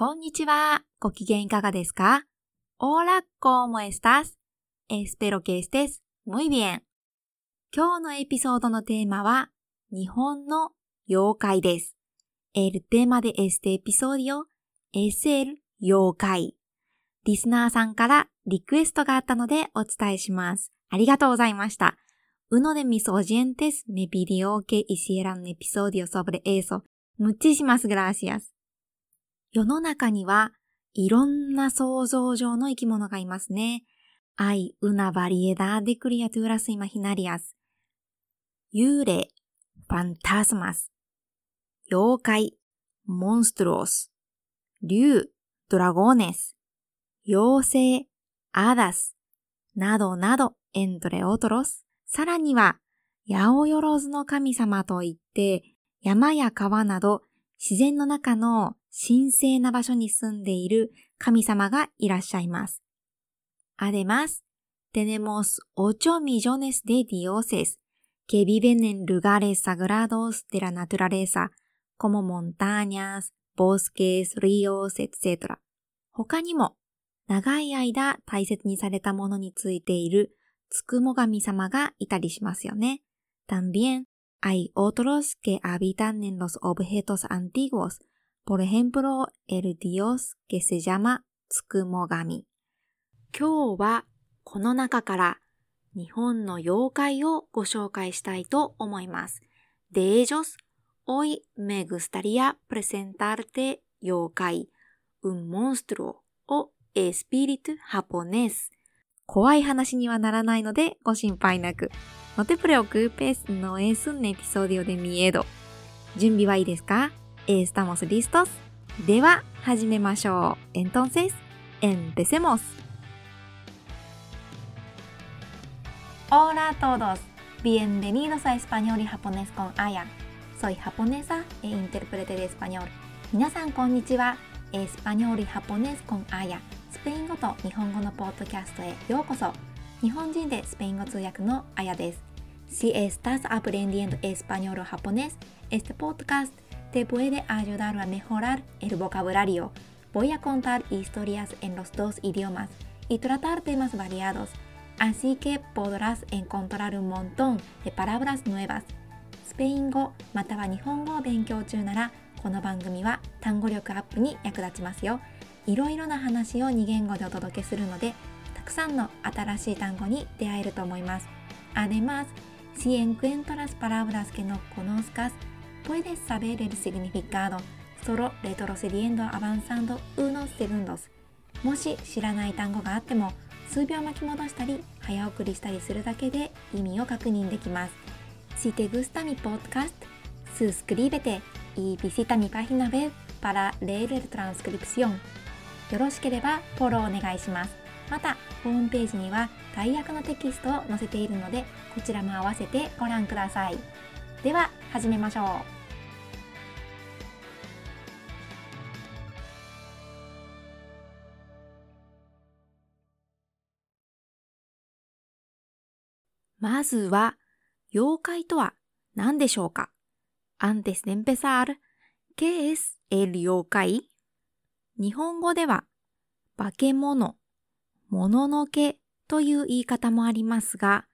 こんにちは。ご機嫌いかがですか Hola, ¿cómo estás? Espero que estés muy bien. 今日のエピソードのテーマは、日本の妖怪です。El tema de este episodio es el 妖怪。リスナーさんからリクエストがあったのでお伝えします。ありがとうございました。Uno de mis oyentes me pidió que hiciera un episodio sobre eso. Muchísimas gracias. 世の中にはいろんな想像上の生き物がいますね。 Hay una variedad de criaturas imagi。幽霊、 fantasmas。妖怪、 monstruos。竜、 dragones。妖精、 hadas。などなど、 entre otros。さらには、ヤオヨロズの神様といって、山や川など、自然の中の神聖な場所に住んでいる神様がいらっしゃいます。Además, tenemos ocho millones de dioses que viven en lugares sagrados de la naturaleza, como montañas, bosques, ríos, etc. 他にも、長い間大切にされたものについているつくも神様がいたりしますよね。También hay otros que habitan en los objetos antiguos, por ejemplo, el dios que se ミ。今日はこの中から日本の妖怪をご紹介したいと思います。でえじょす、おいめぐすたりやプレゼンタルテ妖怪、ウンモンストロをエスピリトハポネス。怖い話にはならないのでご心配なく。のてプレオクーペースのエスンエピソディオでみえど。準備はいいですか？¿Estamos listos? では始めましょう。Entonces, empecemos. Hola a todos. Bienvenidos a Español y Japonés con Aya. Soy japonesa e intérprete de español. 皆さんこんにちは。エスパニョールハポネスコンアヤスペイン語と日本語のポッドキャストへようこそ日本人でスペイン語通訳のアヤです Si estás aprendiendo español o japonés, este podcast te puede ayudar a mejorar el vocabulario. Voy a contar historias en los dos idiomas y tratar temas variados, así que podrás encontrar un montón de palabras nuevas. スペイン語または日本語を勉強中ならこの番組は単語力アップに役立ちますよ。いろいろな話を2言語でお届けするのでたくさんの新しい単語に出会えると思います。Además, si encuentras palabras que no conozcas, puedes saber el significado solo retrocediendo avanzando unos segundos もし知らない単語があっても数秒巻き戻したり早送りしたりするだけで意味を確認できます Si te gusta mi podcast, suscríbete y visita mi página web para leer la transcripción よろしければフォローお願いしますまたホームページには大訳のテキストを載せているのでこちらも合わせてご覧くださいでは始めましょうまずは、妖怪とは何でしょうか Antes de empezar, ¿qué es el 妖怪日本語では、化け物、もののけという言い方もありますが、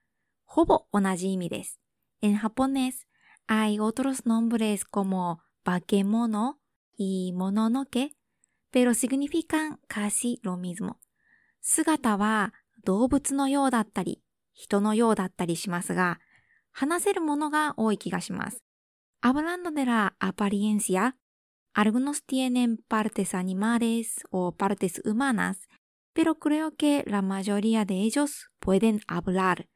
ほぼ同じ意味です。En japonés, hay otros nombres como 化け物 y もののけ、pero significan casi lo mismo. 姿は動物のようだったり、人のようだったりしますが、話せるものが多い気がします。Hablando de la apariencia, algunos tienen partes animales o partes humanas, pero creo que la mayoría de ellos pueden hablar.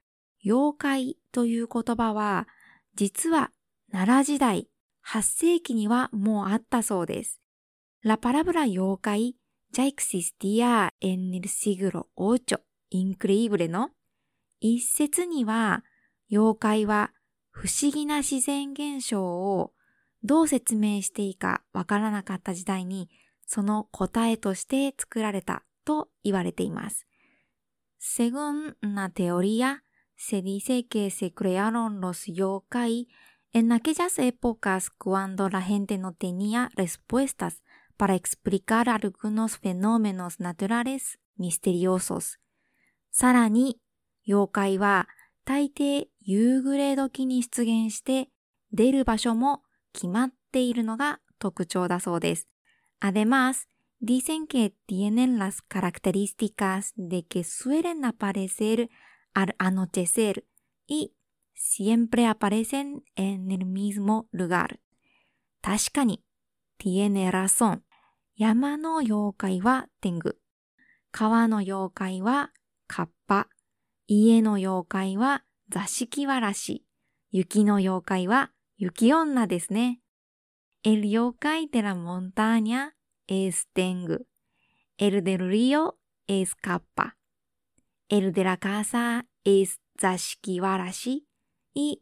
妖怪という言葉は、実は奈良時代、8世紀にはもうあったそうです。La palabra 妖怪 ya existía en el siglo VIII. Increíble, ¿no? 一説には妖怪は不思議な自然現象をどう説明していいかわからなかった時代にその答えとして作られたと言われています。セグンナテオリアセディセケセクレアロンロス妖怪En aquellas épocas cuando la gente no tenía respuestas para explicar algunos fenómenos naturales misteriosos さらに妖怪は大抵夕暮れ時に出現して出る場所も決まっているのが特徴だそうです。Además, dicen que tienen las características de que suelen aparecer al anochecer y siempre aparecen en el mismo lugar. 確かに、tiene razón. 山の妖怪は天狗。川の妖怪はカッパ。家の妖怪は座敷わらし。雪の妖怪は雪女ですね。El yokai de la montaña es Tengu. El del río es Kappa. El de la casa es Zashikiwarashi. Y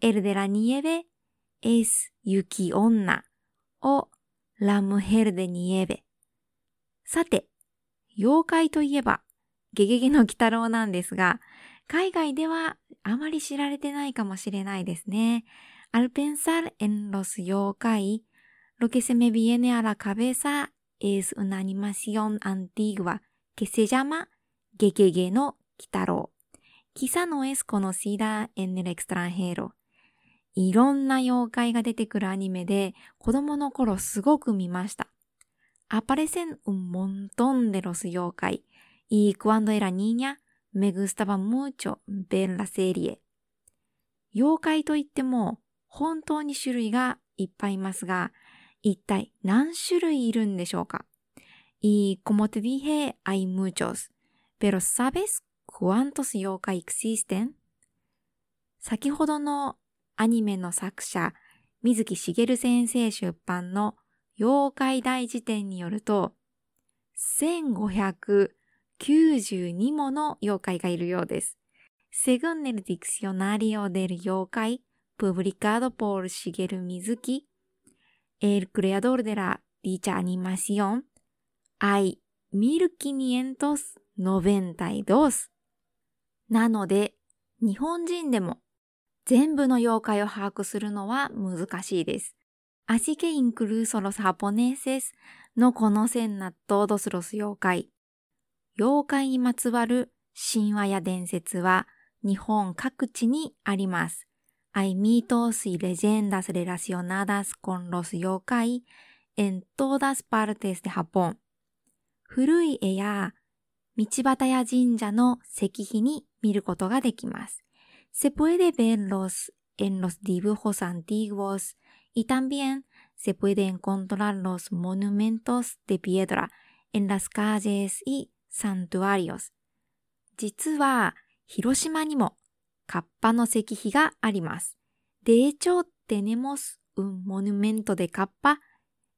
el de la nieve es Yuki Onna o La Mujer de Nieve. さて、妖怪といえば、ゲゲゲの鬼太郎なんですが、海外ではあまり知られてないかもしれないですね。アルペンサル・エンロス妖怪、ロケセメビエネアラ・カベサ、エース・ウナニマシオン・アンティグワ、ケセジャマ、ゲゲゲの鬼太郎、キサノエスコのシーダー・エンネル・エクストランヘイロ。いろんな妖怪が出てくるアニメで、子供の頃すごく見ました。アパレセン・ウン・モントン・デロス妖怪。Y cuando era niña me gustaba mucho ver la serie. 妖怪といっても本当に種類がいっぱいいますが、一体何種類いるんでしょうか Y como te dije, hay muchos. Pero ¿sabes cuántos yokai existen? 先ほどのアニメの作者、水木しげる先生出版の妖怪大辞典によると、1500 92もの妖怪がいるようです。Según el diccionario de 妖怪、 publicado por Shigeru Mizuki, el creador de la dicha animación, hay mil quinientos noventa y dos。なので、日本人でも全部の妖怪を把握するのは難しいです。 Así que incluso los japoneses no conocen a todos los 妖怪。妖怪にまつわる神話や伝説は日本各地にあります。Hay mitos y leyendas relacionadas con los yokai en todas partes de Japón. 古い絵や道端や神社の石碑に見ることができます。Se puede verlos en los dibujos antiguos y también se puede encontrar los monumentos de piedra en las calles y サンドアリオス。実は、広島にも、カッパの石碑があります。デーチョーテネモス、ウンモニュメントでカッパ、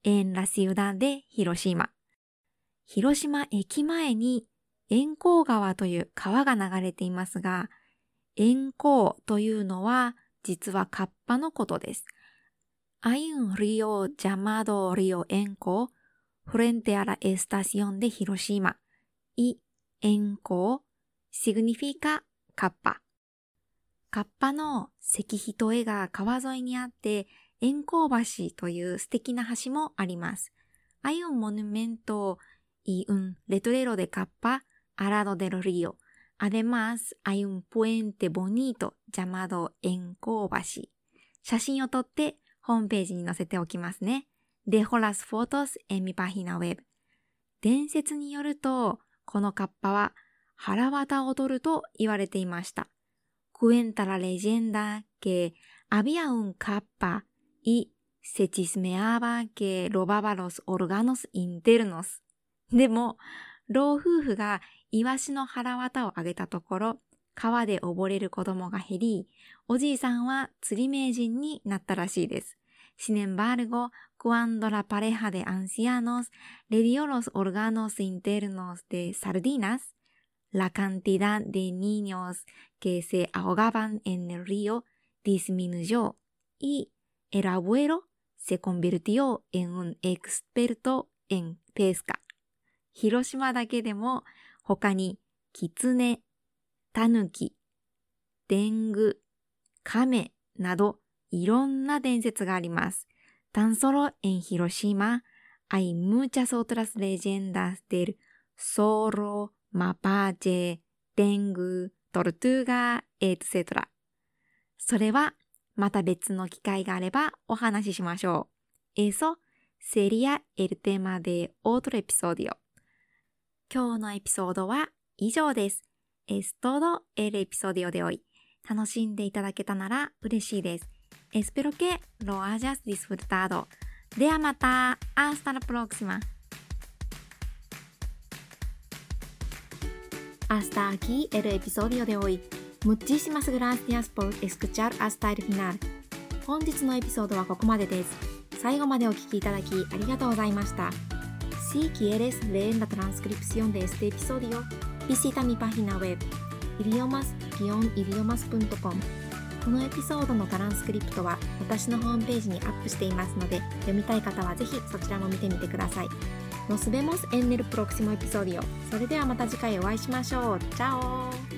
エンラシウダデ、広島。広島駅前に、円光川という川が流れていますが、円光というのは、実はカッパのことです。アイウンリオ、ジャマドリオ、円光、フレンテアラエスタシオンで広島。Y Enco significa カッパ。カッパの石碑と絵が川沿いにあって、円光橋という素敵な橋もあります。Hay un monumento y un letrero de capa al lado del río. Además, hay un puente bonito llamado 円光橋。写真を撮ってホームページに載せておきますね。Dejo las fotos en mi página web. 伝説によると、このカッパは腹渡を踊ると言われていました。Cuenta la leyenda que había un capa y se chismeaba que robaba los órganos internos. でも、老夫婦がイワシの腹渡をあげたところ、川で溺れる子供が減り、おじいさんは釣り名人になったらしいです。Sin embargo, cuando la pareja de ancianos le dio los órganos internos de sardinas, la cantidad de niños que se ahogaban en el río disminuyó y el abuelo se convirtió en un experto en pesca. 広島だけでも他にキツネ、タヌキ、デング、カメなど いろんな伝説があります。タンソロエンヒロシマ、アイムチャソトラスレジェンダスデル、ソロ、マパーチェ、デング、トルトゥーガ、エッセトラ。それは、また別の機会があればお話ししましょう。えそ、セリア、エルテマデ、オートエピソディオ。今日のエピソードは以上です。エストード、エルエピソディオでおい。楽しんでいただけたなら嬉しいです。Espero que lo hayas disfrutado. ではまた。Hasta la próxima. Hasta aquí el episodio de hoy. Muchísimas gracias por escuchar hasta el final. 本日のエピソードはここまでです。最後までお聞きいただきありがとうございました。Si quieres leer la transcripción de este episodio, visita mi página web idiomas-idiomas.com このエピソードのトランスクリプトは私のホームページにアップしていますので読みたい方はぜひそちらも見てみてください。Nos vemos en el próximo episodio. それではまた次回お会いしましょう。チャオ